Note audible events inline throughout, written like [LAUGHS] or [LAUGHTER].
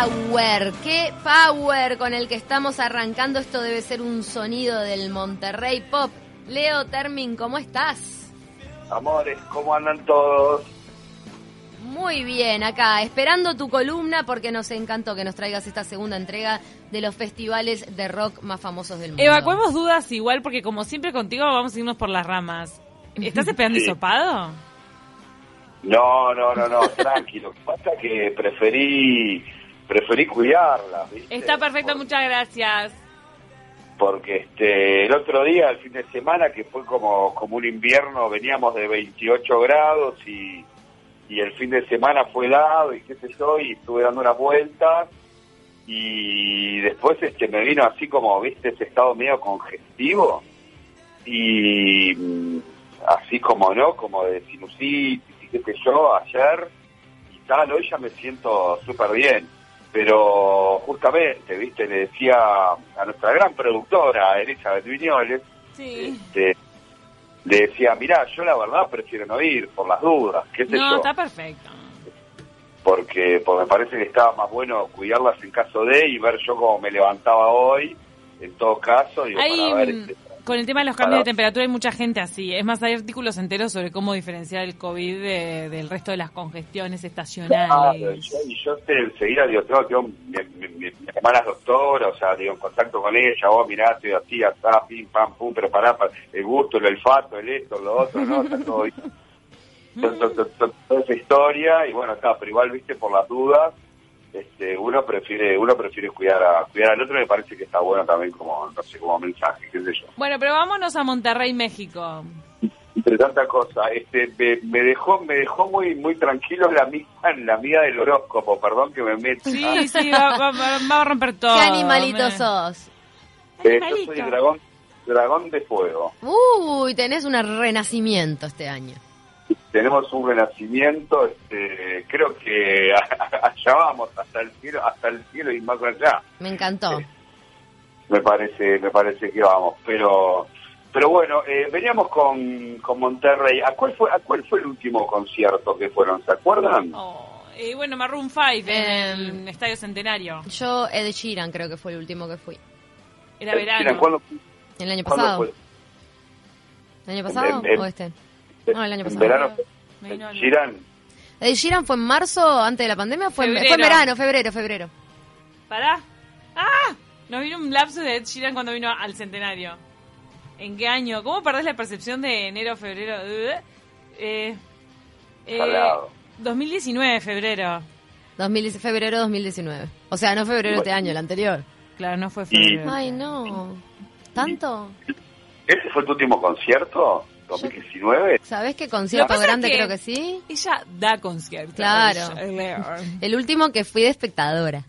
power, qué power con el que estamos arrancando. Esto debe ser un sonido del Monterrey Pop. Leo Termin, ¿cómo estás? Amores, ¿cómo andan todos? Muy bien, acá, esperando tu columna porque nos encantó que nos traigas esta segunda entrega de los festivales de rock más famosos del mundo. Evacuemos dudas igual porque como siempre contigo vamos a irnos por las ramas. ¿Estás [LAUGHS] esperando Sí. hisopado? No, no, no, no, [LAUGHS] tranquilo. Lo que pasa es que preferí, preferí cuidarla, ¿viste? Está perfecto, muchas gracias. Porque este, el otro día, el fin de semana, que fue como, como un invierno, veníamos de 28 grados y, y el fin de semana fue helado y qué sé yo, y estuve dando unas vueltas y después este me vino así como, viste, ese estado medio congestivo y mm, así como, ¿no? Como de sinusitis y qué sé yo, ayer y tal, hoy ya me siento súper bien. Pero justamente, viste, le decía a nuestra gran productora, Elizabeth Viñoles, Sí. este, le decía, mirá, yo la verdad prefiero no ir por las dudas, qué sé No, yo, está perfecto. porque, porque me parece que estaba más bueno cuidarlas en caso de y ver yo cómo me levantaba hoy, en todo caso, digo, Hay, para ver, este, con el tema de los cambios para- de temperatura hay mucha gente así. Es más, hay artículos enteros sobre cómo diferenciar el COVID de- del resto de las congestiones estacionales. yo, y yo sé, enseguida digo, mi- mi hermana es doctora, o sea, digo, en contacto con ella, vos mirá, estoy así, así, pim, pam, pum, pero pará, pa- el gusto, el olfato, el esto, lo otro, ¿no? Está todo [LAUGHS] toda esa historia, y bueno, está, pero igual, viste, por las dudas, este, uno prefiere uno prefiere cuidar a cuidar al otro, me parece que está bueno también como, no sé, como mensaje, qué sé yo. Bueno, pero vámonos a Monterrey, México. entre tanta cosa este me, me dejó me dejó muy muy tranquilo la misma la mía del horóscopo perdón que me meta Sí, sí, va, va- va- va a romper todo. ¿Qué animalito me- sos? Eh, yo soy dragón dragón de fuego Uy, tenés un renacimiento este año. Tenemos un renacimiento este creo que [LAUGHS] allá vamos hasta el cielo hasta el cielo y más allá Me encantó. me parece me parece que vamos pero pero bueno eh, veníamos con, con Monterrey a cuál fue a cuál fue el último concierto que fueron se acuerdan Oh, y bueno, Maroon 5 en el Em. Estadio Centenario. Yo, Ed Sheeran, creo que fue el último que fui. Era Eh, verano. miren, ¿cuándo, ¿El año cuándo pasado? fue? ¿El año pasado En- en- o este? No, el año en pasado. verano vino el- Girán ¿Ed Sheeran fue en marzo, antes de la pandemia? o Fue, en, fue en verano, febrero, febrero. ¿Pará? ¡Ah! Nos vino un lapso de Ed Sheeran cuando vino al Centenario. ¿En qué año? ¿Cómo perdés la percepción de enero, febrero? Eh, eh, eh, Salado. 2019, febrero. 2000, febrero 2019. O sea, no febrero este Bueno. año, el anterior. Claro, no fue Y- febrero. Ay, no. ¿Tanto? ¿Ese fue tu último concierto? ¿2019? ¿Sabés qué concierto grande que- creo que sí? Ella da conciertos. Claro. Ella- [LAUGHS] El último que fui de espectadora.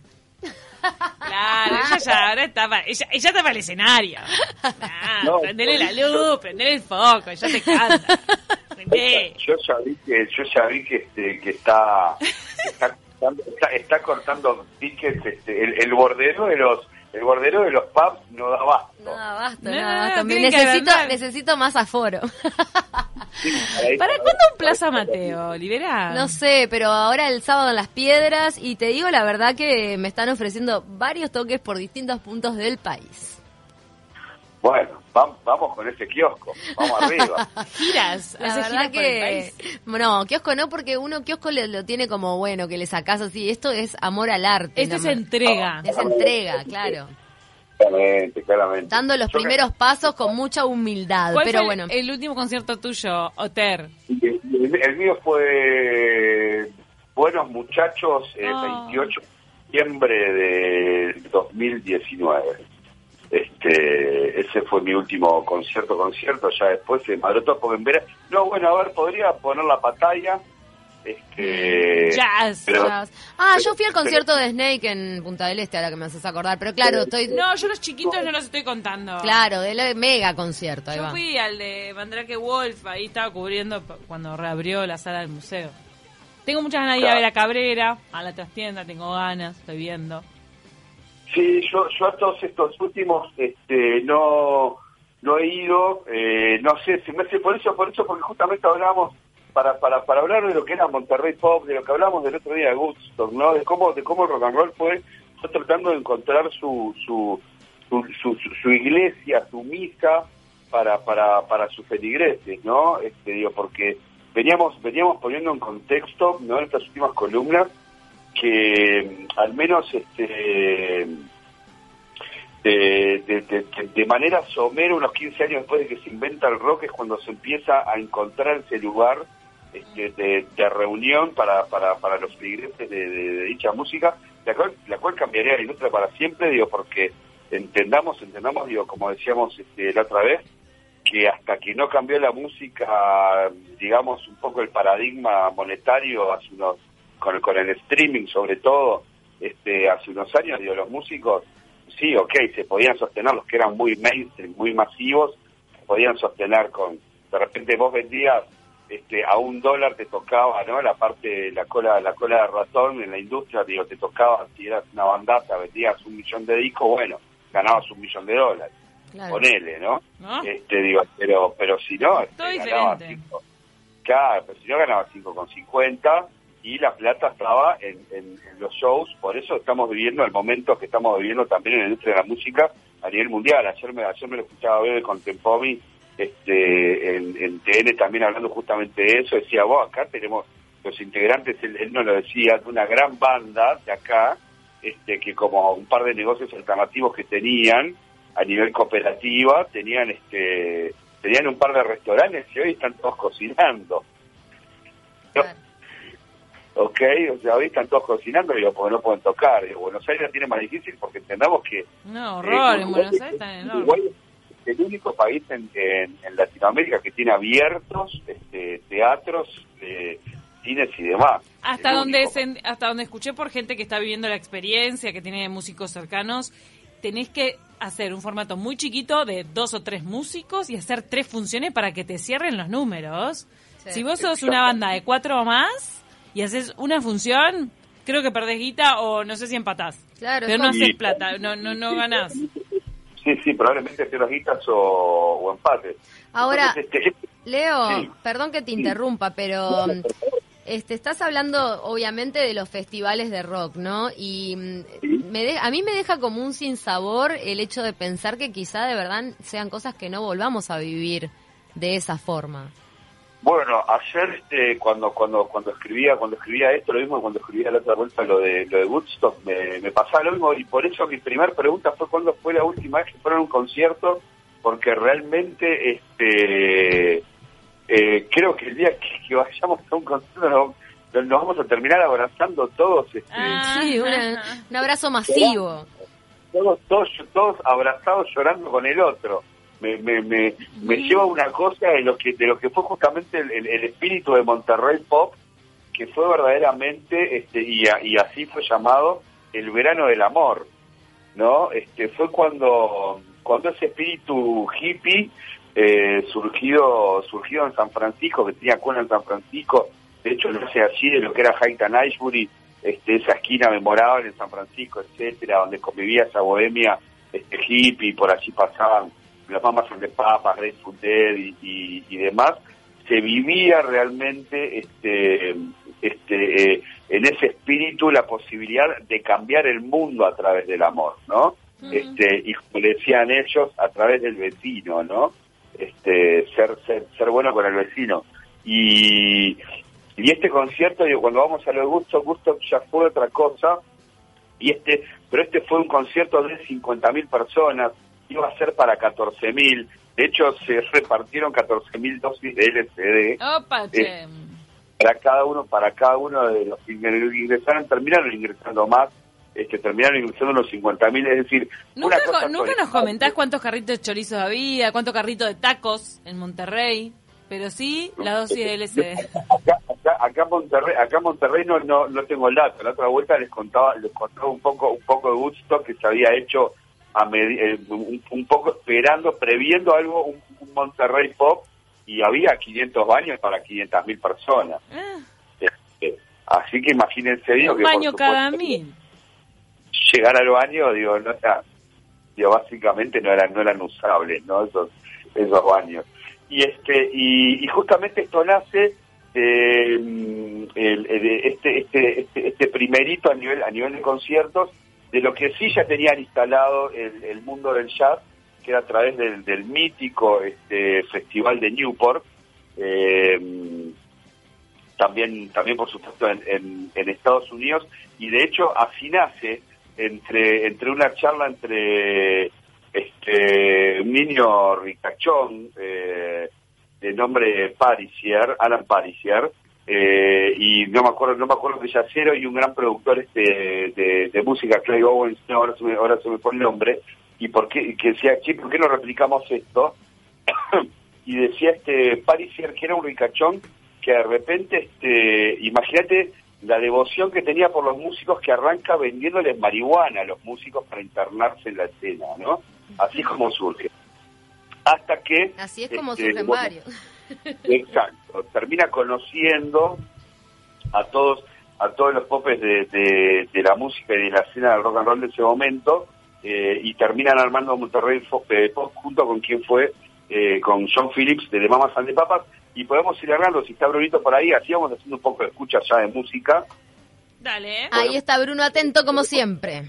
Claro, ella ya ahora está para, ella, ella está para el escenario. Ah, No, prendele la luz, prendele el foco, ya te canta. Prendé. Yo ya vi que, yo ya vi que, este, que está, está, cortando- está, está cortando tickets, este, el, el bordero de los el bordero de los pubs no da abasto. No, basta, No, no, que necesito, más aforo. ¿Para [LAUGHS] cuándo un Plaza Mateo, Libera? No sé, pero ahora el sábado en Las Piedras y te digo la verdad que me están ofreciendo varios toques por distintos puntos del país. Bueno, vam- vamos con ese kiosco, vamos arriba. [LAUGHS] Giras, La verdad el que no, kiosco no porque uno kiosco le- lo tiene como bueno, que le sacás así, esto es amor al arte. Esto es me- entrega. Es entrega, claro. Claramente, claramente. Dando los Yo primeros pasos con mucha humildad, ¿Cuál pero fue bueno. el último concierto tuyo, Oter? El, el mío fue Buenos Muchachos, el Ah. 28 de septiembre de 2019. Este, ese fue mi último concierto, concierto, ya después se madró todo porque en verano... No, bueno, a ver, podría poner la pantalla. Este, Jazz. pero- Jazz. ah, yo fui al pero- concierto de Snake en Punta del Este, ahora que me haces acordar, pero claro, estoy... No, yo los chiquitos no los estoy contando. Claro, del mega concierto, ahí Yo va. fui al de Mandrake Wolf, ahí estaba cubriendo cuando reabrió la sala del museo. Tengo muchas ganas de ir a ver a Cabrera, a la trastienda, tengo ganas, estoy viendo. Sí, yo, yo a todos estos últimos este, no, no he ido, eh, no sé, se me hace por eso, por eso, porque justamente hablábamos para, para, para hablar de lo que era Monterrey Pop, de lo que hablamos del otro día de Woodstock, ¿no? De cómo, de cómo rock and roll fue, fue tratando de encontrar su, su, su, su, iglesia, su misa para, para, para sus feligreses, ¿no? Este, digo, porque veníamos, veníamos poniendo en contexto, ¿no? Estas últimas columnas, que al menos este de, manera somera, unos 15 años después de que se inventa el rock, es cuando se empieza a encontrar ese lugar este, de, reunión para, para, para los feligreses de, dicha música, la cual, la cual cambiaría la industria para siempre, digo, porque entendamos, entendamos, digo, como decíamos este, la otra vez, que hasta que no cambió la música, digamos, un poco el paradigma monetario hace unos, con, con el streaming sobre todo, este, hace unos años, digo, los músicos sí, ok, se podían sostener los que eran muy mainstream, muy masivos, se podían sostener con, de repente vos vendías este, a un dólar te tocaba, ¿no? La parte, la cola, la cola de ratón en la industria, digo, te tocaba, si eras una bandata, vendías un millón de discos, bueno, ganabas un millón de dólares. Ponele, ¿no? Este, digo, pero, pero si no, este, ganabas cinco, claro, pero si no ganabas cinco con cincuenta, y la plata estaba en, los shows, por eso estamos viviendo el momento que estamos viviendo también en la industria de la música a nivel mundial. Ayer me, ayer me lo escuchaba ver con Tempomi este, en, TN también hablando justamente de eso, decía, vos acá tenemos los integrantes, él, él nos lo decía, de una gran banda de acá, este, que como un par de negocios alternativos que tenían a nivel cooperativa, tenían este tenían un par de restaurantes y hoy están todos cocinando ok, o sea, hoy están todos cocinando, digo, porque no pueden tocar. Digo, Buenos Aires la tiene más difícil porque entendamos que... No, horror, en Buenos Aires está Uruguay es el único país en, en, Latinoamérica que tiene abiertos este, teatros, eh, cines y demás. Hasta donde, hasta donde escuché por gente que está viviendo la experiencia, que tiene músicos cercanos, tenés que hacer un formato muy chiquito de dos o tres músicos y hacer tres funciones para que te cierren los números. Si vos sos una banda de cuatro o más, y haces una función, creo que perdés guita o no sé si empatás. Claro, pero no haces plata, no, no, no ganás. Sí, sí, probablemente pierdas guitas o, o empates. Ahora, este, Leo, perdón que te interrumpa, pero este, estás hablando obviamente de los festivales de rock, ¿no? Y mm, me a mí me deja como un sinsabor el hecho de pensar que quizá de verdad sean cosas que no volvamos a vivir de esa forma. Bueno, ayer este, cuando cuando cuando escribía cuando escribía esto, lo mismo cuando escribía la otra vuelta lo de lo de Woodstock, me, me pasaba lo mismo y por eso mi primera pregunta fue cuándo fue la última vez que fueron a un concierto, porque realmente este eh, creo que el día que, vayamos a un concierto nos, vamos a terminar abrazando todos. Este, ah, sí, un abrazo masivo. Todos, todos, todos abrazados llorando con el otro me, me, me, me lleva una cosa de lo que de lo que fue justamente el, el, espíritu de Monterrey Pop que fue verdaderamente este y, y así fue llamado el verano del amor no este fue cuando cuando ese espíritu hippie eh, surgido surgido en San Francisco que tenía cuenta en San Francisco de hecho no sé así de lo que era Highton Ashbury este esa esquina memorable en San Francisco etcétera donde convivía esa bohemia este hippie por allí pasaban las mamas de papas, Grateful Dead y, y, demás, se vivía realmente este, este, eh, en ese espíritu la posibilidad de cambiar el mundo a través del amor, ¿no? Este, y como decían ellos, a través del vecino, ¿no? Este, ser, ser, ser bueno con el vecino. Y, y este concierto, digo, cuando vamos a lo Gusto, Gusto ya fue otra cosa, y este, pero este fue un concierto de 50.000 personas, iba a ser para 14.000. De hecho, se repartieron 14.000 dosis de LSD. Opa, eh, para cada uno, para cada uno de los que ingresaron, terminaron ingresando más. Este, terminaron ingresando unos 50.000, es decir... Nunca, nunca nos comentás cuántos carritos de chorizos había, cuántos carritos de tacos en Monterrey, pero sí la dosis de LSD. [LAUGHS] Acá, en Monterrey, acá Monterrey no, no, no tengo el dato. La otra vuelta les contaba, les contaba un poco, un poco de gusto que se había hecho a eh, un, poco esperando, previendo algo, un, Monterrey Pop, y había 500 baños para 500 mil personas. Ah. Este, así que imagínense, digo, un baño cada mil. Llegar al baño, digo, no era, digo, básicamente no eran, no eran usables, ¿no? Esos, esos baños. Y este, y, justamente esto nace este, mm, este, este, este, este, primerito a nivel, a nivel de conciertos, de lo que sí ya tenían instalado el, mundo del jazz, que era a través del, mítico este, festival de Newport, eh, también, también por supuesto en, en, Estados Unidos, y de hecho así entre, entre una charla entre este, un niño ricachón eh, de nombre Parisier, Alan Parisier, eh, y no me acuerdo, no me acuerdo de Yacero y un gran productor este de, música, Clay Owens, ahora se me, ahora se me pone el nombre, y por qué, que decía, che, ¿por qué no replicamos esto? [COUGHS] y decía este Parisier que era un ricachón que de repente, este, imagínate la devoción que tenía por los músicos que arranca vendiéndoles marihuana a los músicos para internarse en la escena, ¿no? Así es como surge. Hasta que... Así es como este, surgen varios. [LAUGHS] Exacto. Termina conociendo a todos a todos los popes de, de, la música y de la escena del rock and roll de ese momento eh, y terminan armando Monterrey eh, Pop junto con quien fue eh, con John Phillips de The Mamas and the Papas y podemos ir hablando, si está Brunito por ahí, así vamos haciendo un poco de escucha ya de música. Dale. Ahí está Bruno atento como siempre.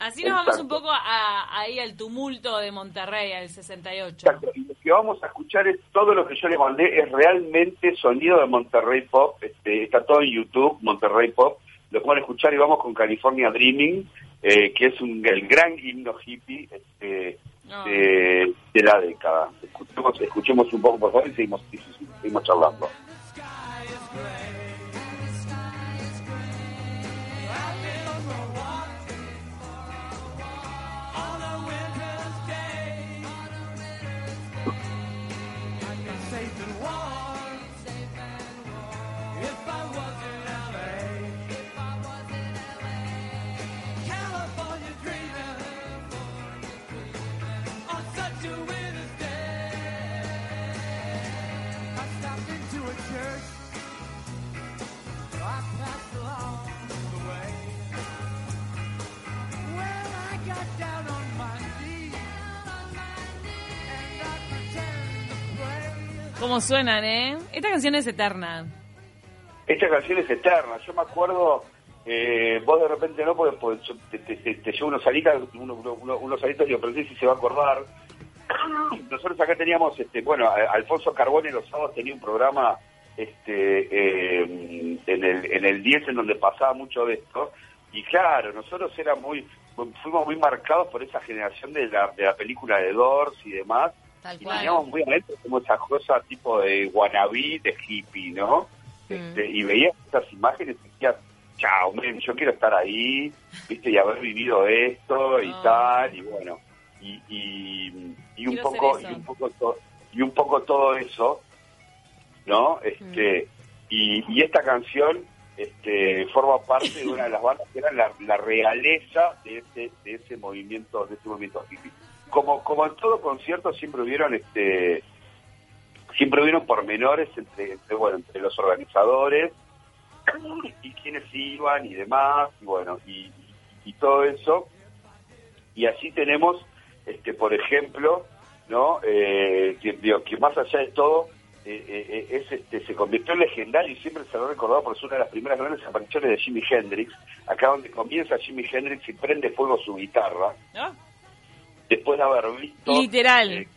Así nos vamos un poco ahí al tumulto de Monterrey, al 68. Exacto. Y que vamos a escuchar es todo lo que yo le mandé, es realmente sonido de Monterrey Pop. Este, está todo en YouTube, Monterrey Pop. Lo pueden escuchar y vamos con California Dreaming, eh, que es un, el gran himno hippie este, de, la década. Escuchemos, escuchemos un poco, por favor, y seguimos, seguimos charlando. ¿Cómo suenan, eh? Esta canción es eterna. Esta canción es eterna. Yo me acuerdo, eh, vos de repente no, porque, te, te, llevo unos alitas, unos, unos, alitos y si se va a acordar. [CLEARS THROAT] Nosotros acá teníamos, este, bueno, Alfonso Carbone los sábados tenía un programa este eh, en, el, en el 10 en donde pasaba mucho de esto. Y claro, nosotros era muy, fuimos muy marcados por esa generación de la, de la película de Doors y demás y teníamos muy adentro como esa cosa tipo de wannabe, de hippie, ¿no? Mm. Este, y veías esas imágenes y decías, chao, yo quiero estar ahí, viste, y haber vivido esto y tal, y bueno, y, y, un poco, y un poco y un poco todo eso, ¿no? Este, y, y esta canción este, forma parte de una de las bandas que era la, la realeza de ese, de ese movimiento, de ese movimiento hippie como, como en todo concierto siempre hubieron este siempre hubieron pormenores entre, entre bueno entre los organizadores [CLEARS THROAT] y quienes iban y demás y bueno y, y, todo eso. Y así tenemos este por ejemplo no eh, que, más allá de todo eh, eh, es este se convirtió en legendario y siempre se lo ha recordado por ser una de las primeras grandes apariciones de Jimi Hendrix. Acá donde comienza Jimi Hendrix y prende fuego su guitarra. Después de haber visto... Literal. Eh,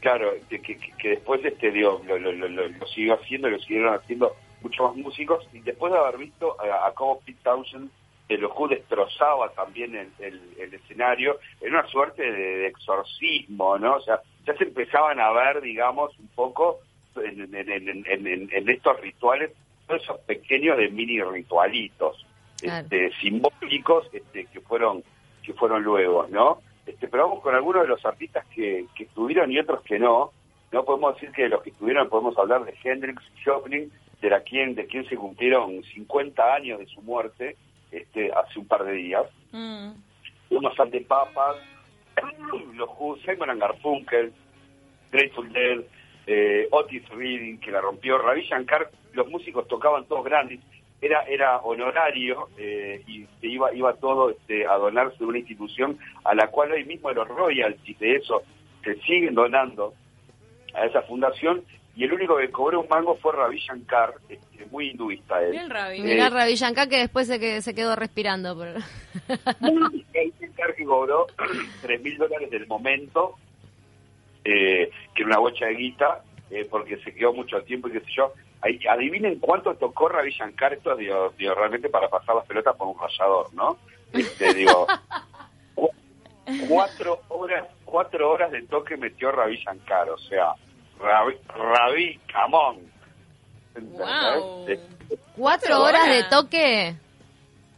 claro, que, que, después este dio, lo, lo, lo, lo, siguió haciendo, lo siguieron haciendo muchos más músicos, y después de haber visto a, cómo Pete Townshend de los Who destrozaba también el, el, escenario, en una suerte de, exorcismo, ¿no? O sea, ya se empezaban a ver, digamos, un poco en, en, estos rituales, todos esos pequeños de mini ritualitos este, simbólicos este, que fueron que fueron luego, ¿no? Este, pero vamos con algunos de los artistas que, estuvieron y otros que no. No podemos decir que de los que estuvieron podemos hablar de Hendrix, Joplin, de la quien de quien se cumplieron 50 años de su muerte este hace un par de días. Mm. Unos Papas, los Who, Simon Garfunkel, Grateful Dead, eh, Otis Reading, que la rompió, Ravi Shankar, los músicos tocaban todos grandes era era honorario eh, y se iba iba todo este, a donarse de una institución a la cual hoy mismo los royalties de eso se siguen donando a esa fundación y el único que cobró un mango fue Ravi Shankar, este, muy hinduista él. Bien Ravi. Mirá Ravi Shankar que después se, que, se quedó respirando. Por... [LAUGHS] Ravi Shankar que cobró [CLEARS THROAT] 3 mil dólares del momento, eh, que era una bocha de guita, eh, porque se quedó mucho tiempo y qué sé yo. Adivinen cuánto tocó Ravi Shankar, esto digo, digo, realmente para pasar las pelotas por un rayador, ¿no? Este, digo, cuatro horas, cuatro horas de toque metió Ravi Shankar, o sea, Ravi, Camón. ¿Cuatro horas de toque?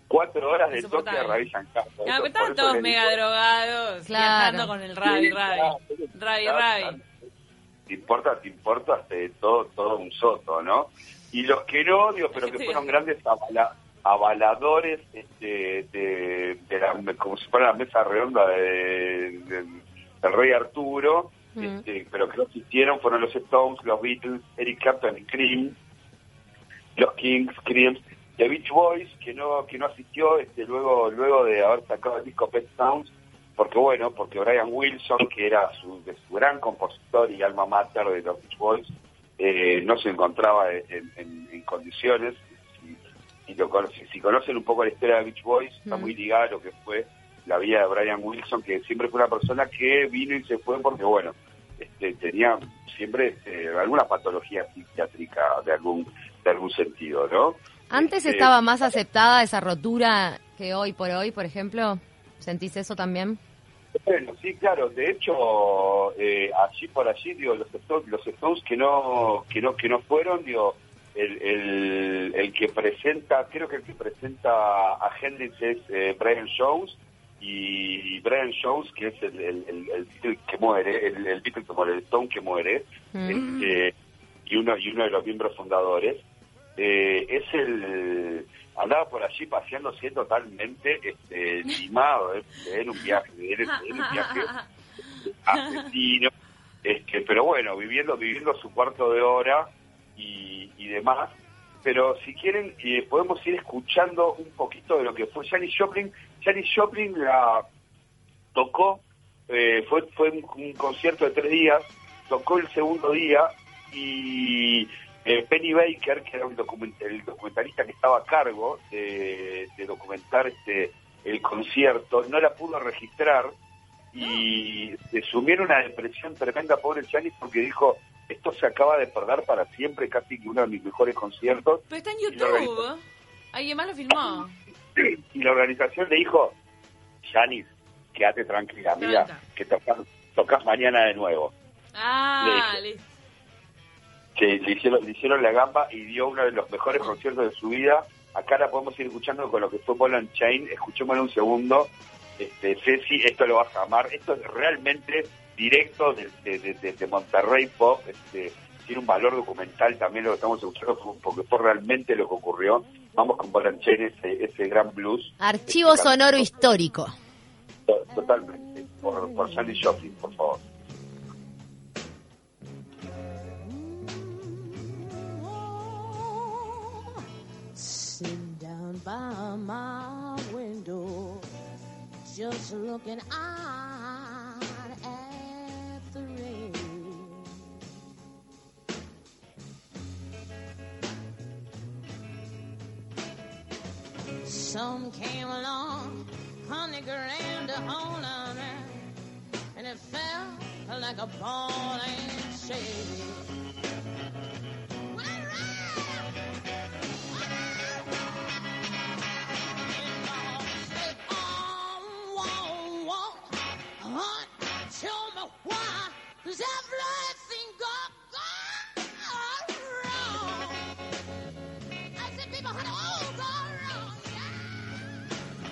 Cuatro horas de toque a Ravi Shankar. No, estaban todos mega drogados, claro. con el Ravi, Ravi. Ravi, Ravi. Te importa, te importa todo, todo un soto, ¿no? Y los que no odio, pero que fueron grandes avaladores este, de, la, como si fuera la mesa redonda de, del rey Arturo, este, pero que no existieron fueron los Stones, los Beatles, Eric Clapton y Cream, los Kings, Cream, The Beach Boys, que no que no asistió este, luego luego de haber sacado el disco Pet Sounds, porque bueno, porque Brian Wilson, que era su, gran compositor y alma mater de los Beach Boys, eh, no se encontraba en, condiciones. Si, si, conocen un poco la historia de Beach Boys, está muy ligada a lo que fue la vida de Brian Wilson, que siempre fue una persona que vino y se fue porque, bueno, este, tenía siempre este, alguna patología psiquiátrica de algún, de algún sentido, ¿no? ¿Antes este, estaba más aceptada esa rotura que hoy por hoy, por ejemplo? ¿Sentís eso también? Bueno, sí, claro. De hecho, eh, allí por allí, digo, los Stones, los Stones que no, que no, que no fueron, digo, el, el, el que presenta, creo que el que presenta a Hendrix es eh, Brian Jones, y Brian Jones, que es el, el, que muere, el, el Beatle como el Stone que muere, mm. este, y uno y uno de los miembros fundadores, eh, es el andaba por allí paseándose totalmente este, limado eh, en un viaje, en, un viaje [LAUGHS] argentino, este, pero bueno, viviendo viviendo su cuarto de hora y, y demás. Pero si quieren, eh, podemos ir escuchando un poquito de lo que fue Janis Joplin Janis Joplin la tocó, eh, fue, fue un, concierto de tres días, tocó el segundo día y eh, Penny Baker, que era el documentalista que estaba a cargo de, documentar este el concierto, no la pudo registrar y se sumió una depresión tremenda, pobre Janis, porque dijo, esto se acaba de perder para siempre, casi que uno de mis mejores conciertos. Pero está en YouTube, alguien más lo filmó. [CLEARS THROAT] Y la organización le dijo, Janis, quédate tranquila, mira, que tocas, tocas mañana de nuevo. Ah, le, le, hicieron, le hicieron la gamba y dio uno de los mejores conciertos de su vida. Acá la podemos ir escuchando con lo que fue Paul Chain. Escuchémoslo un segundo. Este, Ceci, esto lo vas a amar. Esto es realmente directo desde de, de, Monterrey Pop. Este, tiene un valor documental también lo que estamos escuchando porque fue realmente lo que ocurrió. Vamos con Balanchén, ese, ese gran blues. Archivo sonoro histórico. Totalmente. Por, por Sandy Shopping, por favor. By my window, just looking out at the rain. Some came along, honey hold on and it felt like a ball and shade.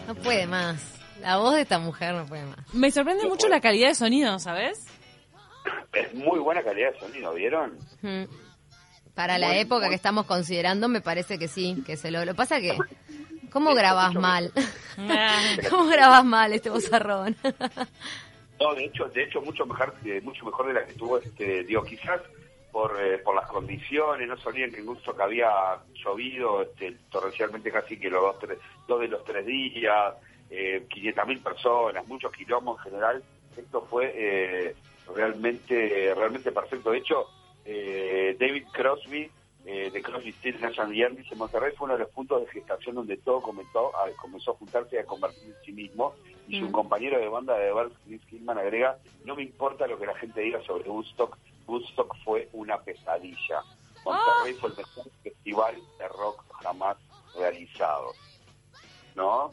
No puede más. La voz de esta mujer no puede más. Me sorprende mucho la calidad de sonido, ¿sabes? Es muy buena calidad de sonido, ¿vieron? Para la época que estamos considerando, me parece que sí, que se lo... Lo pasa que... ¿Cómo grabas mal? [LAUGHS] ¿Cómo grabas mal este vozarrón? [LAUGHS] no, de hecho, de hecho mucho mejor, mucho mejor de la que tuvo, este, digo, quizás por, eh, por las condiciones, no sabían que incluso que había llovido este, torrencialmente casi que los dos, tres, dos de los tres días, eh, 500.000 personas, muchos kilómetros en general. Esto fue eh, realmente realmente perfecto. De hecho, eh, David Crosby eh, de Crosby, Stills, Nash Young dice Monterrey. Fue uno de los puntos de gestación donde todo comenzó a, comenzó a juntarse y a convertirse en sí mismo. Y su compañero de banda de Bart Chris Hillman agrega no me importa lo que la gente diga sobre Woodstock. Woodstock fue una pesadilla. Monterrey fue el mejor festival de rock jamás realizado ¿no?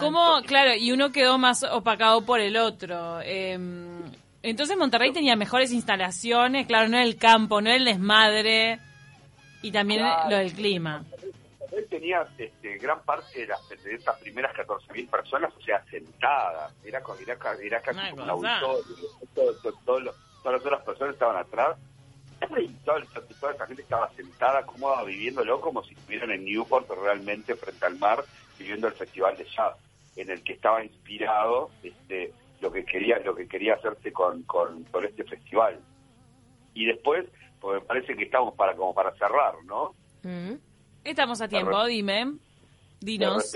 ¿Cómo? Claro, y uno quedó más opacado por el otro. Em, entonces Monterrey tenía mejores instalaciones, claro, no el campo, no el desmadre, y también lo del clima. Monterrey tenía este, gran parte de, las, de estas primeras 14.000 personas, o sea, sentadas. Era, era, era casi como un auditorio. todas las personas estaban atrás y toda, toda esa gente estaba sentada, cómoda, viviéndolo como si estuvieran en Newport realmente frente al mar viviendo el festival de jazz en el que estaba inspirado este lo que quería lo que quería hacerse con, con, este festival y después pues me parece que estamos para como para cerrar no mm. estamos a tiempo dime dinos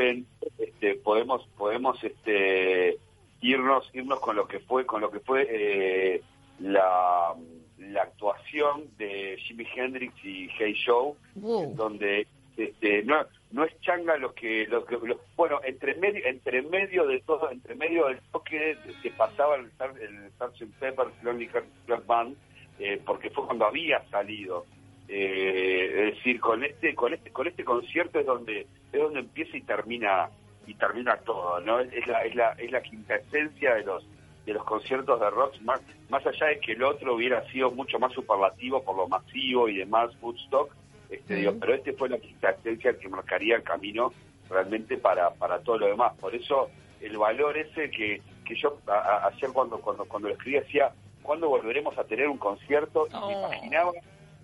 este, podemos podemos este irnos irnos con lo que fue con lo que fue eh, la la actuación de Jimi Hendrix y Hey Show, donde este, no, no es changa lo que, lo que bueno, entre medio, entre medio de todo, entre medio del toque que pasaba el, el Sgt. Pepper's Lonely Hearts Band, eh, porque fue cuando había salido. Eh, es decir, con este, con este, con este concierto es donde, es donde empieza y termina, y termina todo, ¿no? Es la, es la, es la quinta esencia de los, de los conciertos de rock, más, más allá de que el otro hubiera sido mucho más superlativo por lo masivo y demás, Woodstock, este, pero este fue la existencia que marcaría el camino realmente para, para todo lo demás. Por eso el valor ese que, que yo ayer cuando, cuando, cuando lo escribí decía, ¿cuándo volveremos a tener un concierto? Y me oh. imaginaba,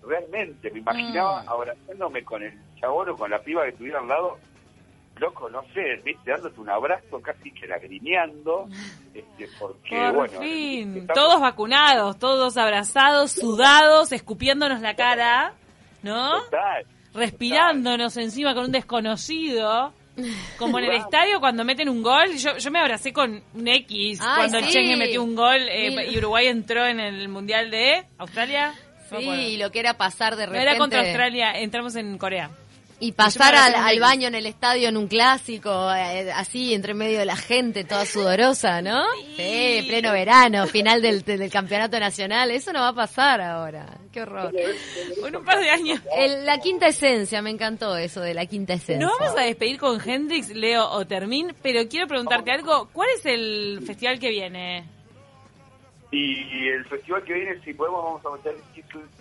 realmente, me imaginaba mm. abrazándome con el chabón o con la piba que estuviera al lado loco, no sé, viste, dándote un abrazo casi que lagrimeando, este, porque, Por fin, todos vacunados, todos abrazados, sudados, escupiéndonos la cara, ¿no? Respirándonos encima con un desconocido. [LAUGHS] Como en el estadio cuando meten un gol, yo, yo me abracé con un X cuando el Chengue metió un gol eh, y Uruguay entró en el Mundial de Australia. Sí, y lo que era pasar de repente. No era contra Australia, entramos en Corea. Y pasar al, baño en el estadio en un clásico, eh, así entre medio de la gente, toda sudorosa, ¿no? Sí, pleno verano, final del, campeonato nacional. Eso no va a pasar ahora. Qué horror. En un par de años. la quinta esencia, me encantó eso de la quinta esencia. Nos vamos a despedir con Hendrix, Leo o Termín, pero quiero preguntarte algo. ¿Cuál es el festival que viene? Y el festival que viene, si podemos, vamos a meter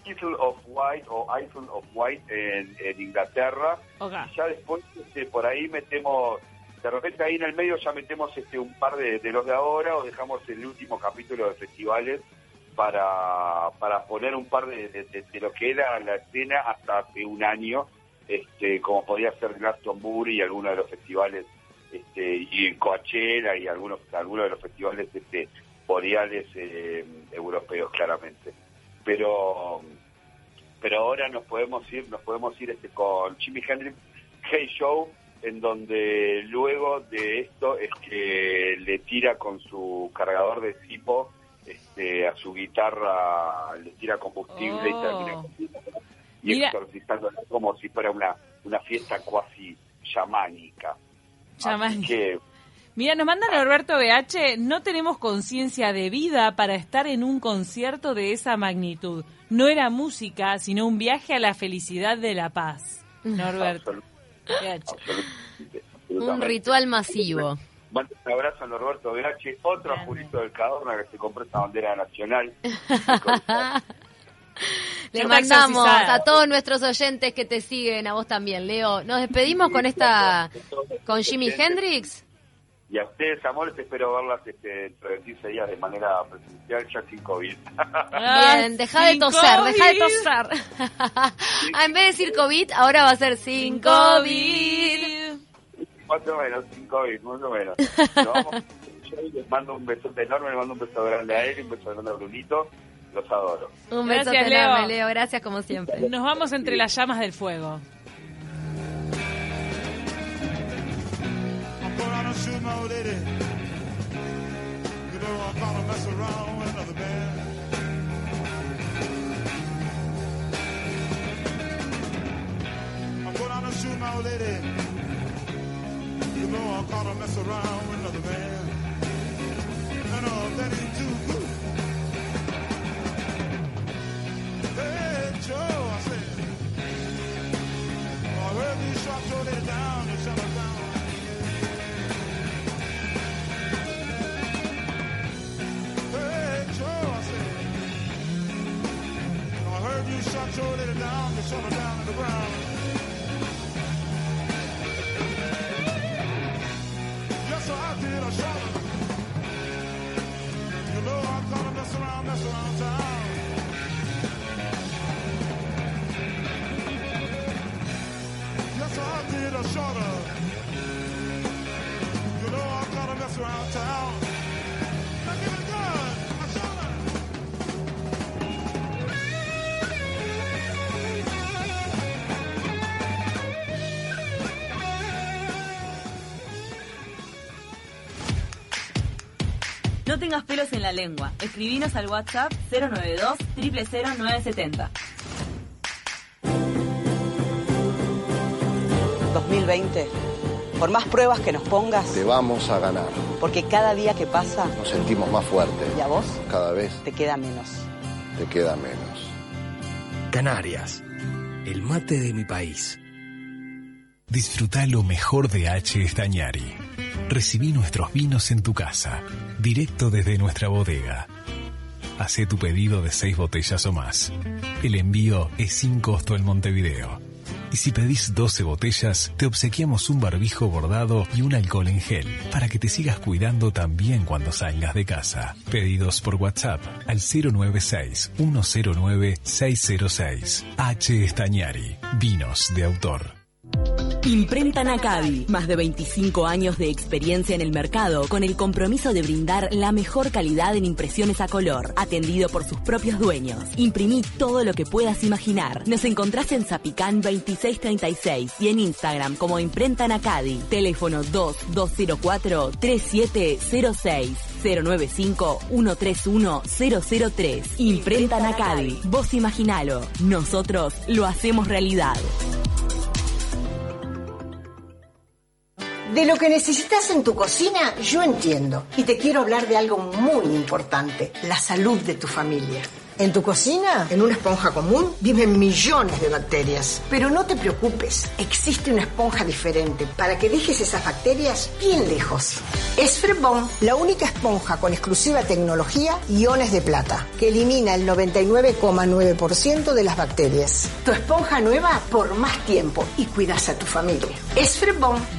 Kittle of White o Isle of White en, Inglaterra. Y ya después este, por ahí metemos, de repente ahí en el medio ya metemos este un par de, los de ahora o dejamos el último capítulo de festivales para, para poner un par de, de, lo que era la escena hasta hace un año, este como podía ser Glastonbury y algunos de los festivales este, y Coachella y algunos algunos de los festivales este boreales eh, europeos claramente pero pero ahora nos podemos ir nos podemos ir este con Jimi Hendrix Hey Show en donde luego de esto es que le tira con su cargador de cipo este, a su guitarra le tira combustible y termina oh. y exorcizando como si fuera una una fiesta cuasi chamánica. Chamánica Mira, nos manda Norberto BH, no tenemos conciencia de vida para estar en un concierto de esa magnitud. No era música, sino un viaje a la felicidad de la paz. Norberto. Un ritual masivo. un abrazo a Norberto BH, otro Julito del Cadorna que se compró esta bandera nacional. [LAUGHS] Le mandamos a todos nuestros oyentes que te siguen, a vos también, Leo. Nos despedimos con esta, [LAUGHS] con Jimi Hendrix. Y a ustedes, amores, espero verlas este, dentro de 15 días de manera presencial, ya sin COVID. Bien, deja de toser, deja de toser. [LAUGHS] en vez de decir COVID, ahora va a ser sin COVID. Más o menos, sin COVID, más o menos. [LAUGHS] yo les mando un besote enorme, les mando un beso grande a él y un beso grande a Brunito. Los adoro. Un beso enorme, Leo. Gracias como siempre. Nos vamos entre las llamas del fuego. an old lady. You know I'm gonna mess around with another man. I'm going to shoot my old lady. You know I'm gonna mess around with another man. And no, that ain't too good. No tengas pelos en la lengua. Escribinos al WhatsApp 092 000970. 2020, por más pruebas que nos pongas, Te vamos a ganar. porque cada día que pasa, Nos sentimos más fuertes. y a vos, Cada vez te queda menos. te queda menos. Canarias, el mate de mi país. Disfruta lo mejor de H. Estañari. Recibí nuestros vinos en tu casa, directo desde nuestra bodega. Hacé tu pedido de seis botellas o más. El envío es sin costo en Montevideo. Y si pedís 12 botellas, te obsequiamos un barbijo bordado y un alcohol en gel para que te sigas cuidando también cuando salgas de casa. Pedidos por WhatsApp al 096-109-606. H. Estañari. Vinos de autor. Imprenta Nacabi. Más de 25 años de experiencia en el mercado con el compromiso de brindar la mejor calidad en impresiones a color, atendido por sus propios dueños. Imprimí todo lo que puedas imaginar. Nos encontrás en Zapicán 2636 y en Instagram como Imprenta Nacadi. Teléfono 2204-3706. 095-131-003. Imprenta Nacadi. Vos imaginalo. Nosotros lo hacemos realidad. De lo que necesitas en tu cocina, yo entiendo. Y te quiero hablar de algo muy importante, la salud de tu familia. En tu cocina, en una esponja común, viven millones de bacterias. Pero no te preocupes, existe una esponja diferente para que dejes esas bacterias bien lejos. Es la única esponja con exclusiva tecnología iones de plata, que elimina el 99,9% de las bacterias. Tu esponja nueva por más tiempo y cuidas a tu familia. Es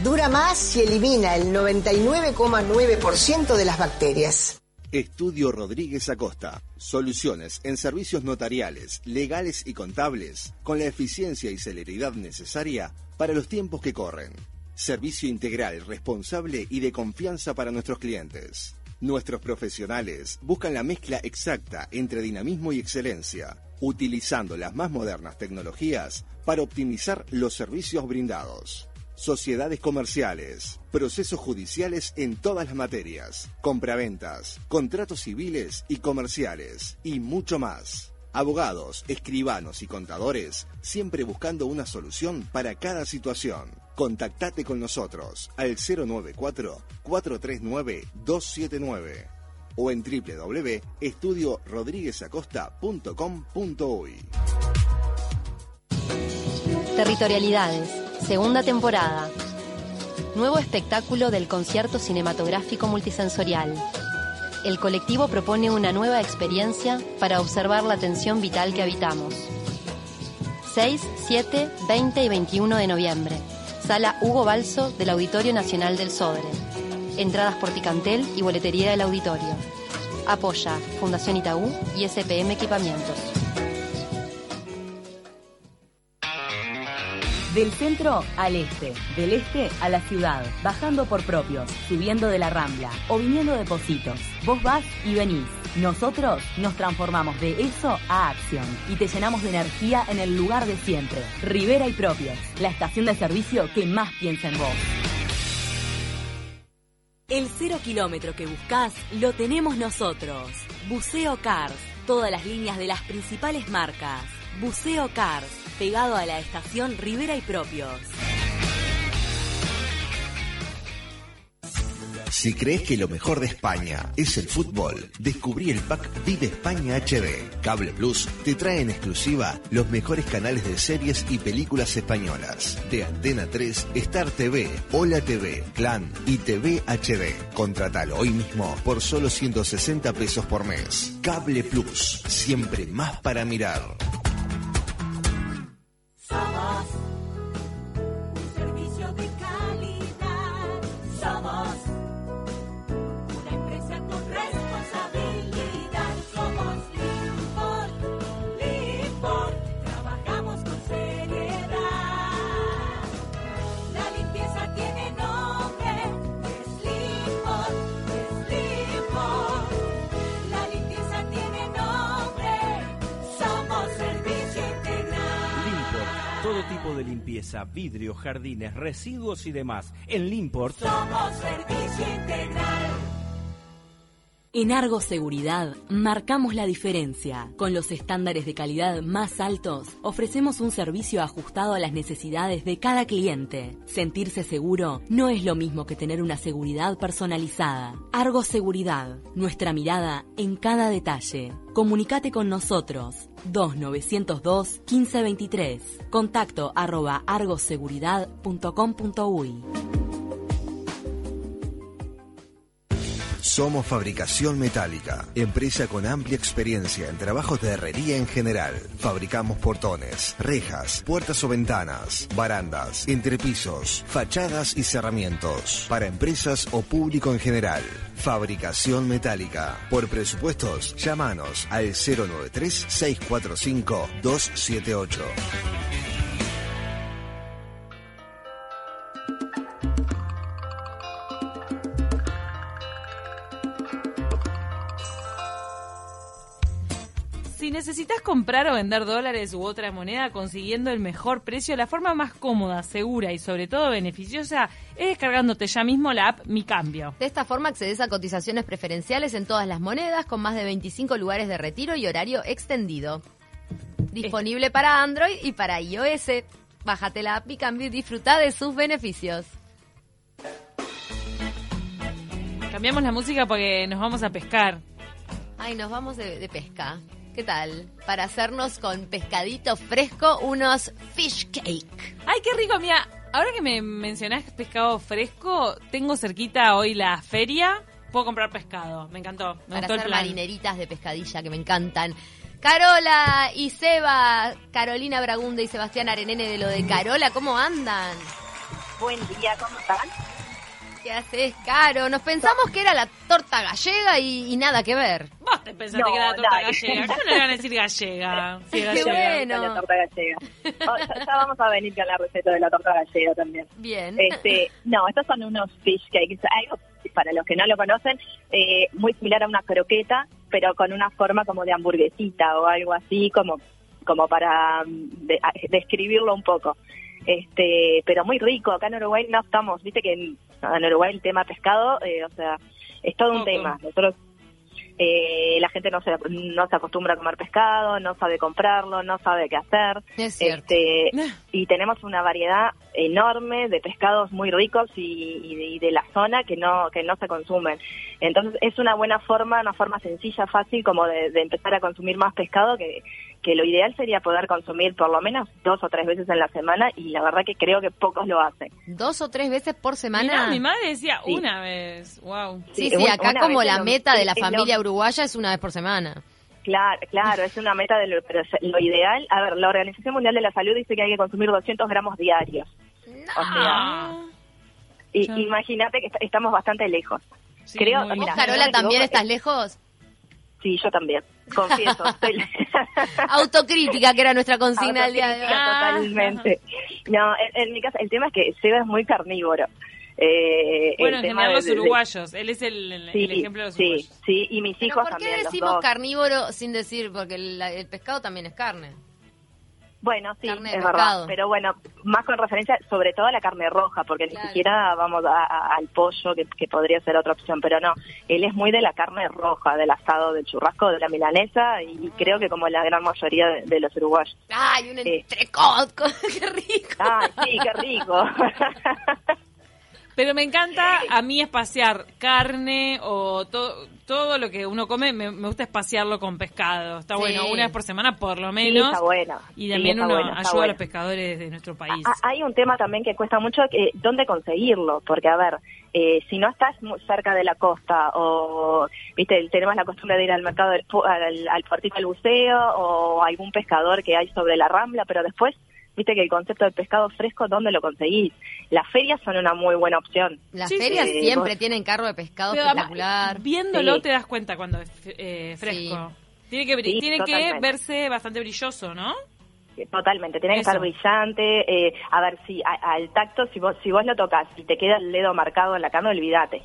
dura más y elimina el 99,9% de las bacterias. Estudio Rodríguez Acosta. Soluciones en servicios notariales, legales y contables con la eficiencia y celeridad necesaria para los tiempos que corren. Servicio integral, responsable y de confianza para nuestros clientes. Nuestros profesionales buscan la mezcla exacta entre dinamismo y excelencia, utilizando las más modernas tecnologías para optimizar los servicios brindados. Sociedades comerciales, procesos judiciales en todas las materias, compraventas, contratos civiles y comerciales y mucho más. Abogados, escribanos y contadores, siempre buscando una solución para cada situación. Contactate con nosotros al 094-439-279 o en www.estudiorodríguezacosta.com.uy. Territorialidades, segunda temporada. Nuevo espectáculo del concierto cinematográfico multisensorial. El colectivo propone una nueva experiencia para observar la tensión vital que habitamos. 6, 7, 20 y 21 de noviembre. Sala Hugo Balso del Auditorio Nacional del Sodre. Entradas por Ticantel y boletería del auditorio. Apoya Fundación Itaú y SPM Equipamientos. Del centro al este, del este a la ciudad, bajando por propios, subiendo de la rambla o viniendo de Positos. Vos vas y venís. Nosotros nos transformamos de eso a acción y te llenamos de energía en el lugar de siempre. Rivera y Propios, la estación de servicio que más piensa en vos. El cero kilómetro que buscas lo tenemos nosotros. Buceo Cars, todas las líneas de las principales marcas. Buceo Cars, pegado a la estación Rivera y Propios. Si crees que lo mejor de España es el fútbol, descubrí el pack Vive España HD. Cable Plus te trae en exclusiva los mejores canales de series y películas españolas. De Antena 3, Star TV, Hola TV, Clan y TV HD. Contratalo hoy mismo por solo 160 pesos por mes. Cable Plus, siempre más para mirar. Limpieza, vidrio, jardines, residuos y demás. En Limport Somos servicio integral. En Argos Seguridad marcamos la diferencia. Con los estándares de calidad más altos, ofrecemos un servicio ajustado a las necesidades de cada cliente. Sentirse seguro no es lo mismo que tener una seguridad personalizada. Argos Seguridad, nuestra mirada en cada detalle. Comunicate con nosotros. 2902 1523. Contacto arroba argoseguridad.com.uy. Somos Fabricación Metálica, empresa con amplia experiencia en trabajos de herrería en general. Fabricamos portones, rejas, puertas o ventanas, barandas, entrepisos, fachadas y cerramientos para empresas o público en general. Fabricación Metálica. Por presupuestos, llámanos al 093 645 278. Si necesitas comprar o vender dólares u otra moneda consiguiendo el mejor precio, la forma más cómoda, segura y sobre todo beneficiosa es descargándote ya mismo la app Mi Cambio. De esta forma accedes a cotizaciones preferenciales en todas las monedas con más de 25 lugares de retiro y horario extendido. Disponible para Android y para iOS. Bájate la app Mi Cambio y disfruta de sus beneficios. Cambiamos la música porque nos vamos a pescar. Ay, nos vamos de, de pesca. ¿Qué tal? Para hacernos con pescadito fresco unos fish cake. Ay, qué rico, mira. Ahora que me mencionás pescado fresco, tengo cerquita hoy la feria. Puedo comprar pescado. Me encantó. Me Para gustó el hacer plan. marineritas de pescadilla que me encantan. Carola y Seba, Carolina Bragunda y Sebastián Arenene de lo de Carola, ¿cómo andan? Buen día, ¿cómo están? ¿Qué haces, Caro? Nos pensamos que era la torta gallega y, y nada que ver. Vos te pensaste No, que era la torta dale. gallega. ¿Cómo no le van a decir gallega? [LAUGHS] Qué gallega. bueno. La torta gallega. [LAUGHS] Oh, ya, ya vamos a venir con la receta de la torta gallega también. Bien. Este, no, estos son unos fish cakes, algo para los que no lo conocen, eh, muy similar a una croqueta, pero con una forma como de hamburguesita o algo así, como, como para mm, de- a- describirlo un poco. Este, pero muy rico. Acá en Uruguay no estamos, viste que en, en Uruguay el tema pescado, eh, o sea, es todo un tema. Nosotros eh, la gente no se, no se acostumbra a comer pescado, no sabe comprarlo, no sabe qué hacer. Es. Este, y tenemos una variedad enorme de pescados muy ricos y, y de, y de la zona que no que no se consumen. Entonces es una buena forma, una forma sencilla, fácil como de, de empezar a consumir más pescado que, que lo ideal sería poder consumir por lo menos dos o tres veces en la semana y la verdad que creo que pocos lo hacen. ¿Dos o tres veces por semana? Mirá, mi madre decía Sí. una vez. Wow. Sí, Sí, acá como la lo- meta de la es lo- familia uruguaya es una vez por semana. Claro, claro, es una meta de lo, pero lo ideal. A ver, la Organización Mundial de la Salud dice que hay que consumir 200 gramos diarios. O sea, y- imagínate que est- estamos bastante lejos. Sí, Creo, mira, ¿Vos, Carola, no también estás lejos? Sí, yo también, confieso. [LAUGHS] estoy- [LAUGHS] Autocrítica, que era nuestra consigna del día de hoy. Autocrítica Totalmente. No, en, en mi caso, el tema es que Seba es muy carnívoro. Eh, Bueno, en general los de- de- uruguayos. Él es el, el- Sí, el ejemplo de los sí, uruguayos. sí, y mis ¿Pero hijos ¿Por qué también, los decimos dos. carnívoro sin decir? Porque el, el pescado también es carne. Bueno, sí, Carne es verdad. Pero bueno, más con referencia sobre todo a la carne roja, porque Claro. ni siquiera vamos a- a- al pollo, que, que podría ser otra opción. Pero no, él es muy de la carne roja, del asado, del churrasco, de la milanesa, y creo que como la gran mayoría de, de los uruguayos. ¡Ay, un Eh. entrecot! [LAUGHS] ¡Qué rico! ¡Ay, sí, qué rico! [LAUGHS] Pero me encanta a mí espaciar carne o todo todo lo que uno come, me, me gusta espaciarlo con pescado. Está Sí. bueno, una vez por semana por lo Sí, menos. está bueno. Y Sí, también está uno bueno, ayuda a bueno. los pescadores de nuestro país. Ah, Hay un tema también que cuesta mucho, que dónde conseguirlo, porque a ver, eh, si no estás muy cerca de la costa o, viste, tenemos la costumbre de ir al mercado del, al, al puertito del buceo o algún pescador que hay sobre la rambla, pero después, viste que el concepto del pescado fresco, ¿dónde lo conseguís? Las ferias son una muy buena opción. Las Sí, ferias sí. siempre Vos- tienen carro de pescado Pero espectacular. Viéndolo Sí. te das cuenta cuando es eh, fresco. Tiene que, bri- Sí, tiene que totalmente. verse bastante brilloso, ¿no? Totalmente, tiene que Eso. estar brillante. eh, a ver, si a- al tacto, si vos, si vos lo tocas y te queda el dedo marcado en la carne, olvídate.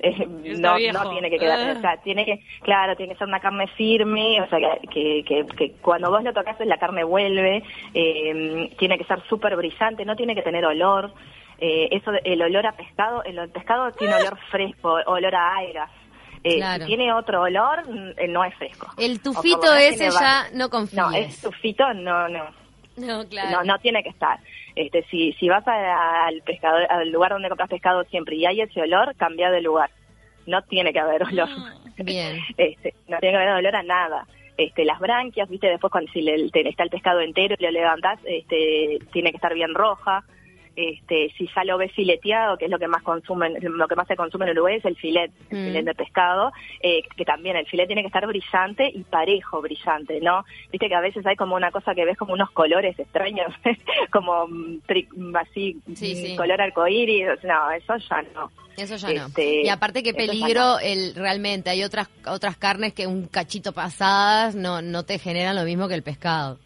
Eh, no, no tiene que quedar, Ah. o sea, tiene que, claro, tiene que ser una carne firme, o sea, que, que, que, cuando vos lo tocas la carne vuelve, eh, tiene que ser súper brillante, no tiene que tener olor. Eh, eso, el olor a pescado, el pescado tiene olor fresco, olor a algas. Eh, Claro. Si tiene otro olor, eh, no es fresco. El tufito ese ya no confíes. No, es tufito, no, no. No, claro. No, no tiene que estar. Este, si, si vas a- al pescador, al lugar donde compras pescado siempre y hay ese olor, cambia de lugar. No tiene que haber olor. [LAUGHS] Bien. Este, no tiene que haber olor a nada. Este, las branquias, viste, después cuando si le- te- está el pescado entero y lo levantás, este, tiene que estar bien roja. Este, si ya lo ves fileteado, que es lo que más consumen, lo que más se consume en Uruguay es el filet, el Mm. filet de pescado, eh, que también el filet tiene que estar brillante y parejo brillante, ¿no? Viste que a veces hay como una cosa que ves como unos colores extraños, [LAUGHS] como mm, tri- así, Sí, mm, sí. color arcoíris, no, eso ya no. Eso ya no. Este, Y aparte qué peligro el realmente hay otras otras carnes que un cachito pasadas no no te generan lo mismo que el pescado.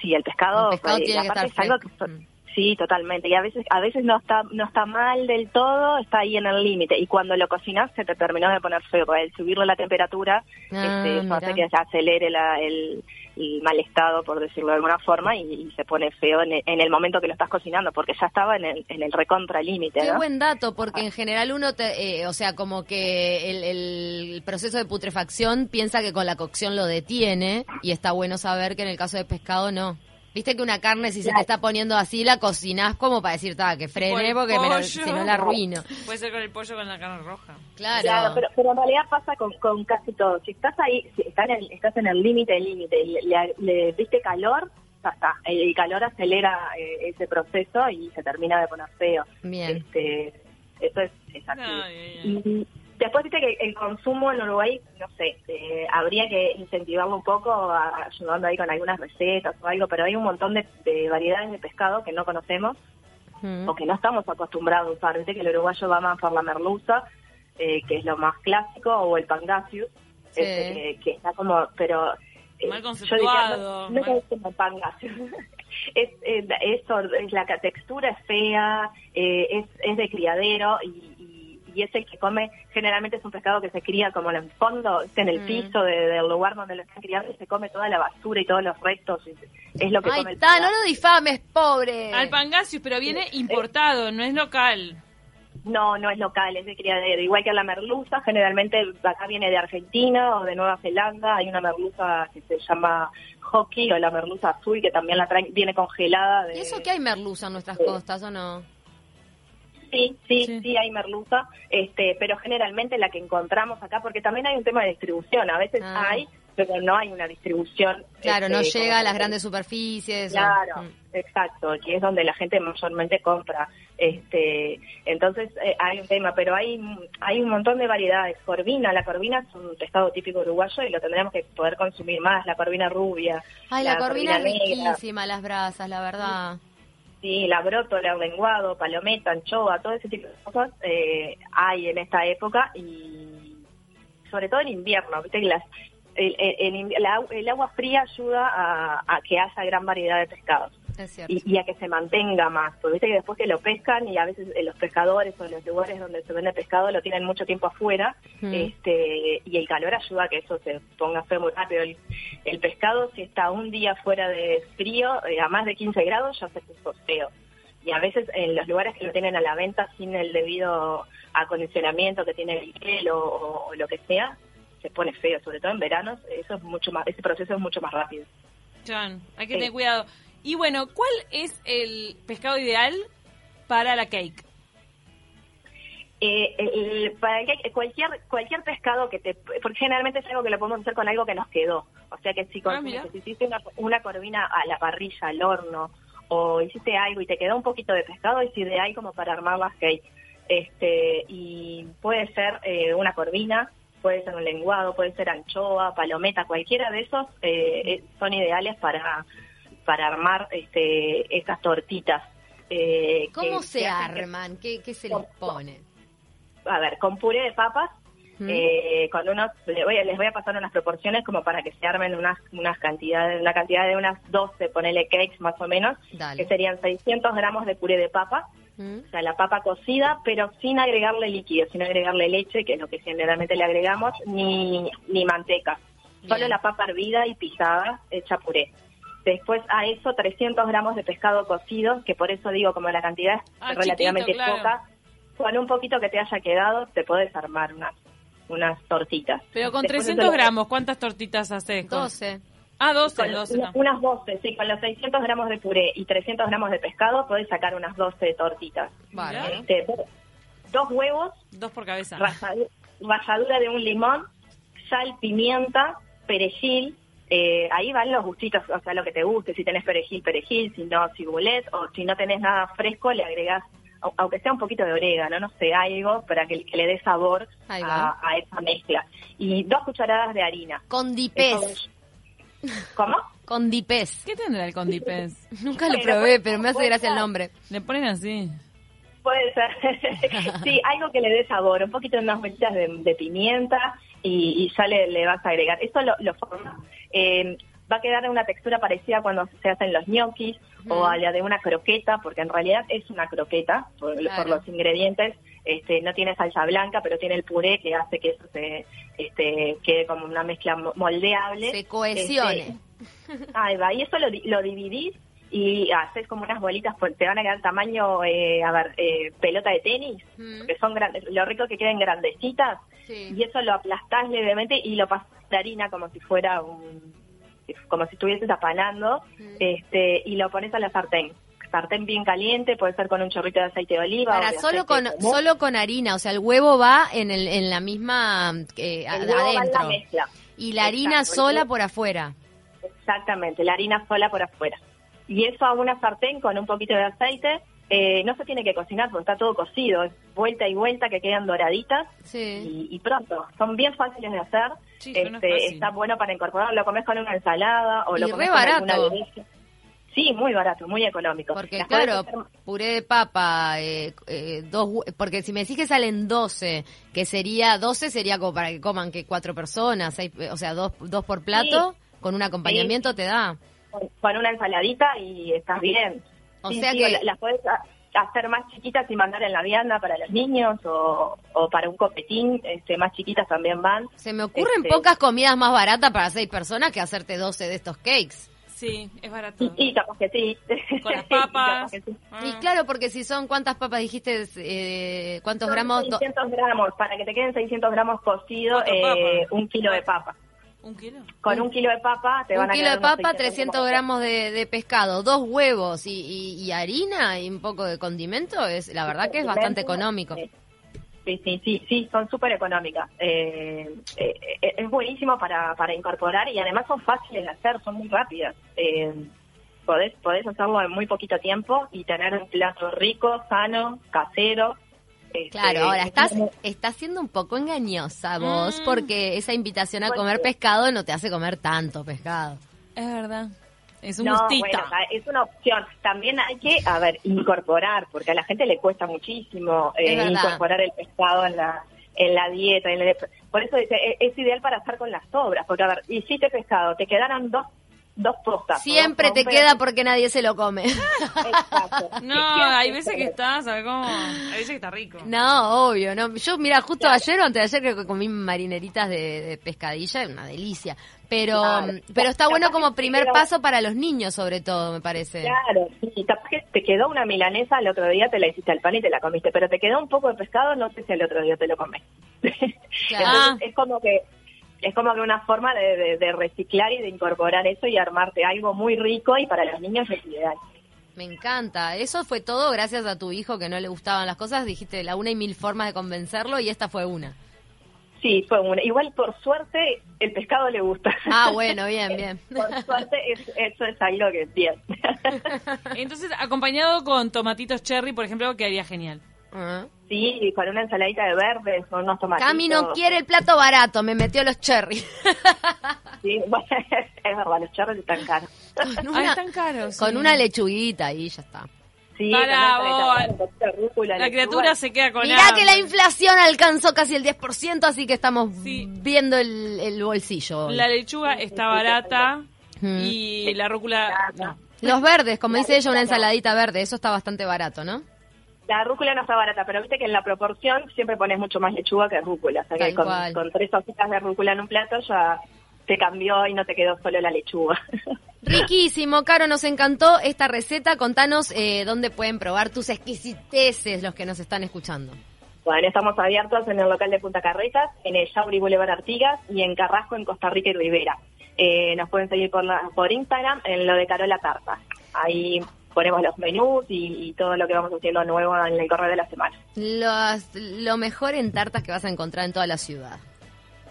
Sí, el pescado, El pescado eh, tiene que aparte estar es algo que sí, totalmente. Y a veces a veces no está no está mal del todo, está ahí en el límite. Y cuando lo cocinas se te terminó de poner feo, porque al subirle la temperatura, Ah, este, eso hace que se acelere la- el, el mal estado, por decirlo de alguna forma, y, y se pone feo en el, en el momento que lo estás cocinando, porque ya estaba en el, en el recontra límite, Qué ¿no? buen dato, porque en general uno, te, eh, o sea, como que el, el proceso de putrefacción piensa que con la cocción lo detiene y está bueno saber que en el caso de pescado no. Viste que una carne si se te está poniendo así la cocinás como para decir, que frene porque me lo- pollo. si no la arruino. [LAUGHS] Puede ser con el pollo con la carne roja. Claro. pero, pero en realidad pasa con, con casi todo. Si estás ahí, si estás en el, estás en el límite límite le, le- le diste calor, ya está. El, el calor acelera eh, ese proceso y se termina de poner feo. Bien. Este, eso es, es así. Ay, ay, ay. Y después viste que el consumo en Uruguay, no sé, eh, habría que incentivarlo un poco a- ayudando ahí con algunas recetas o algo, pero hay un montón de, de variedades de pescado que no conocemos Mm. o que no estamos acostumbrados a usar. Viste que el uruguayo va más por la merluza, eh, que es lo más clásico, o el pangasius, Sí. este, que, que está como, pero... eh, Mal yo conceptuado, diría, no, no mal- [LAUGHS] es como pangasius. es, es, eso, es la textura es fea, eh, es, es de criadero y, y, es el que come, generalmente es un pescado que se cría como en el fondo, en el Mm. piso de- del lugar donde lo están criando y se come toda la basura y todos los restos. y es lo que Ahí come el está, no lo difames, pobre. Al pangasius, pero viene importado, no es local. No, no es local, es de criadero. Igual que la merluza, generalmente acá viene de Argentina o de Nueva Zelanda. Hay una merluza que se llama hockey o la merluza azul que también la traen, viene congelada. De... ¿Y eso que hay merluza en nuestras costas o no? Sí, sí, sí, hay merluza, este, pero generalmente la que encontramos acá, porque también hay un tema de distribución. A veces Ah. hay, pero no hay una distribución. Claro, no este, llega a las grandes superficies. Claro, Mm. exacto, que es donde la gente mayormente compra. Este, entonces eh, hay un tema, pero hay hay un montón de variedades. Corvina, la corvina es un pescado típico uruguayo y lo tendremos que poder consumir más. La corvina rubia, Ay, la, corvina es negra, riquísima, las brasas, la verdad. sí, la brótola, lenguado, palometa, anchoa, todo ese tipo de cosas eh, hay en esta época y sobre todo en invierno, viste que el, el- agua fría ayuda a que haya gran variedad de pescados. Y, y a que se mantenga más. Porque viste que después que lo pescan y a veces eh, los pescadores o los lugares donde se vende pescado lo tienen mucho tiempo afuera Mm. este y el calor ayuda a que eso se ponga feo muy rápido. El, el pescado si está un día fuera de frío, eh, a más de 15 grados ya se puso feo. Y a veces en los lugares que lo tienen a la venta sin el debido acondicionamiento que tiene el hielo o, o lo que sea, se pone feo, sobre todo en veranos, eso es mucho más, ese proceso es mucho más rápido. Chan, hay que Sí. tener cuidado. Y bueno, ¿cuál es el pescado ideal para la cake? Eh, el- para que cualquier cualquier pescado que te porque generalmente es algo que lo podemos hacer con algo que nos quedó. O sea que si con, Ah, si hiciste una, una corvina a la parrilla al horno o hiciste algo y te quedó un poquito de pescado es ideal como para armar las cakes. Este y puede ser eh, una corvina puede ser un lenguado puede ser anchoa palometa cualquiera de esos eh, eh, son ideales para para armar este estas tortitas eh, ¿Cómo que- se que hacen que- arman? ¿Qué, qué se les pone? a ver, con puré de papas, Mm. eh, con unos, le voy a- les voy a pasar unas proporciones como para que se armen unas, unas cantidades, una cantidad de unas 12, ponele cakes más o menos, Dale. que serían 600 gramos de puré de papa, Mm. o sea, la papa cocida, pero sin agregarle líquido, sin agregarle leche, que es lo que generalmente le agregamos, ni, ni manteca. Solo la papa hervida y pisada, hecha puré. Después a eso 300 gramos de pescado cocido, que por eso digo, como la cantidad es Ah, relativamente chiquito, claro. poca, con un poquito que te haya quedado, te puedes armar unas, unas tortitas. Pero con Después 300 eso lo- gramos, ¿cuántas tortitas haces? Con- 12. Ah, 12, con 12. una- no. unas 12, sí, con los 600 gramos de puré y 300 gramos de pescado podés sacar unas 12 tortitas. Bárbaro. Este, dos huevos, Dos por cabeza. ralladu- ralladura de un limón, sal, pimienta, perejil. Eh, ahí van los gustitos, o sea, lo que te guste. Si tenés perejil, perejil. Si no, cibulet. O si no tenés nada fresco, le agregás, au- aunque sea un poquito de orégano, no sé, algo para que, que le dé sabor a, esa mezcla. Y dos cucharadas de harina. Condipés. ¿Cómo? Condipés. ¿Qué tendrá el condipés? [LAUGHS] Nunca lo probé, pero me hace gracia el nombre. Le ponen así. Puede ser. [LAUGHS] sí, algo que le dé sabor, un poquito de unas vueltas de, de pimienta y, y ya le, le vas a agregar. Eso lo, lo forma. Eh, va a quedar una textura parecida cuando se hacen los ñoquis o a la de una croqueta, porque en realidad es una croqueta por, Claro. por los ingredientes. Este, no tiene salsa blanca, pero tiene el puré que hace que eso se este, quede como una mezcla mo- moldeable. Se cohesione. Este, Ahí va, y eso lo, lo dividís y haces como unas bolitas, pues, te van a quedar tamaño, eh, a ver, eh, pelota de tenis, Mm. que son grandes, lo rico que queden grandecitas, Sí. y eso lo aplastás levemente y lo pasas de harina como si fuera un, como si estuvieses apanando, Mm. este, y lo pones a la sartén. Sartén bien caliente, puede ser con un chorrito de aceite de oliva. o Para de solo con común. solo con harina, o sea, el huevo va en el en la misma eh, El huevo va en la adentro mezcla. y la harina Exacto, sola por afuera. Exactamente, la harina sola por afuera. Y eso a una sartén con un poquito de aceite. eh, no se tiene que cocinar porque está todo cocido. Es vuelta y vuelta que quedan doraditas Sí. y, y pronto. Son bien fáciles de hacer. Sí, Este, está bueno para incorporar. Lo comes con una ensalada o Y lo comes con alguna barato. aderezo. Sí, muy barato, muy económico. Porque Las claro, hacer- puré de papa, eh, eh, dos, porque si me decís que salen 12, que sería 12 sería como para que coman que cuatro personas, seis- o sea, dos, dos por plato, con un acompañamiento te da. Con, con una ensaladita y estás bien. O Sí, sea sí, que- la- las puedes ha- hacer más chiquitas y mandar en la vianda para los niños o, o para un copetín, este, más chiquitas también van. Se me ocurren Este, pocas comidas más baratas para seis personas que hacerte 12 de estos cakes. Sí, es barato. Capaz que sí. Con las [LAUGHS] papas. sí. Ah. Y claro, porque si son, ¿cuántas papas dijiste? Eh, ¿Cuántos Son gramos? Do- 600 gramos, para que te queden 600 gramos cocido, ¿Cuánto eh, un kilo de papa. ¿Un kilo? Con un kilo de papa te un van a kilo quedar de papa, 300 gramos de, de pescado, dos huevos y, y- y harina y un poco de condimento, es la verdad que es bastante económico. Sí, sí, sí, sí, son súper económicas. Eh, eh, eh, es buenísimo para, para incorporar y además son fáciles de hacer, son muy rápidas. Eh, podés, podés hacerlo en muy poquito tiempo y tener un plato rico, sano, casero. Este, Claro, ahora estás, estás siendo un poco engañosa vos, Mm. porque esa invitación a comer pescado no te hace comer tanto pescado. Es verdad. Es un No, bueno, es una opción. También hay que, a ver, incorporar, porque a la gente le cuesta muchísimo eh, Es incorporar el pescado en la en la dieta. en el- por eso dice, e- es, ideal para estar con las sobras, porque a ver, hiciste pescado, te quedaron dos dos postas. Siempre te queda porque nadie se lo come. Exacto. [LAUGHS] No, hay veces que está, ¿sabes cómo? Hay veces que está rico. No, obvio, no. Yo, mira, justo ayer o antes de ayer creo que comí marineritas de, de pescadilla, una delicia. Pero, Claro. pero está bueno como primer paso para los niños, sobre todo, me parece. Claro, sí, capaz que te quedó una milanesa, el otro día te la hiciste al pan y te la comiste, pero te quedó un poco de pescado, no sé si el otro día te lo comes. [LAUGHS] Claro. Entonces, es como que es como que una forma de, de- de reciclar y de incorporar eso y armarte algo muy rico y para los niños es ideal. Me encanta. Eso fue todo gracias a tu hijo que no le gustaban las cosas. Dijiste la una y mil formas de convencerlo y esta fue una. Sí, fue una. Igual, por suerte, el pescado le gusta. Ah, bueno, bien, bien. [LAUGHS] por suerte, es- eso es algo que es bien. [LAUGHS] Entonces, acompañado con tomatitos cherry, por ejemplo, quedaría genial. Sí, con una ensaladita de verdes, con unos tomatitos. Cami no quiere el plato barato, me metió los cherry. [LAUGHS] Sí, [LAUGHS] bueno, es verdad, los charros están caros. Con Ah, están caros. con sí. una lechuguita y ya está. Sí, Para vos, rúcula, La lechuga. criatura se queda con Mirá hambre. que la inflación alcanzó casi el 10%, así que estamos viendo el, el bolsillo. hoy. La lechuga está barata Mm. y la rúcula no. Los verdes, como dice ella, una ensaladita verde, eso está bastante barato, ¿no? La rúcula no está barata, pero viste que en la proporción siempre pones mucho más lechuga que rúcula. O sea que Tal con, cual. con tres hojitas de rúcula en un plato ya te cambió y no te quedó solo la lechuga. [LAUGHS] Riquísimo, Caro, nos encantó esta receta. Contanos eh, dónde pueden probar tus exquisiteces los que nos están escuchando. Bueno, estamos abiertos en el local de Punta Carretas, en el Yauri Boulevard Artigas y en Carrasco, en Costa Rica y Rivera. Eh, nos pueden seguir por, la- por Instagram en lo de Carola Tarta. Ahí ponemos los menús y, y todo lo que vamos haciendo nuevo en el correo de la semana. Los- lo mejor en tartas que vas a encontrar en toda la ciudad.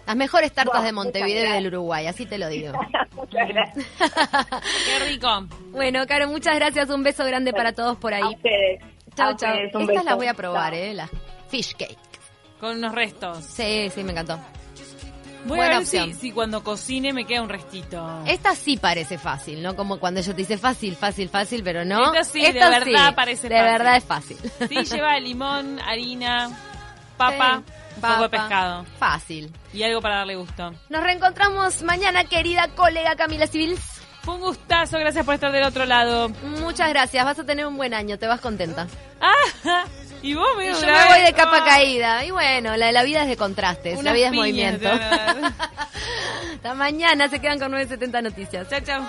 Las mejores tartas de Montevideo y del Uruguay, así te lo digo. [LAUGHS] Muchas gracias. [LAUGHS] Qué rico. Bueno, Caro, muchas gracias. Un beso grande para todos por A ahí. ustedes. Chao, A chao. Estas beso. las voy a probar. ¿eh? Las fish cake. Con unos restos. Sí, sí, me encantó. Voy Buena a ver si, opción. si cuando cocine me queda un restito. Esta sí parece fácil, ¿no? Como cuando ella te dice fácil, fácil, fácil, pero no. Esta sí, de verdad parece De fácil. verdad es fácil. Sí, lleva [LAUGHS] limón, harina, papa, Sí, un poco de pescado. Fácil. Y algo para darle gusto. Nos reencontramos mañana, querida colega Camila Civil. Fue un gustazo, gracias por estar del otro lado. Muchas gracias, vas a tener un buen año, te vas contenta. Ah, [LAUGHS] Y yo me voy de capa caída. Y bueno, la, la vida es de contrastes, la vida es movimiento. [LAUGHS] Hasta mañana se quedan con 970 Noticias. Chao, chao.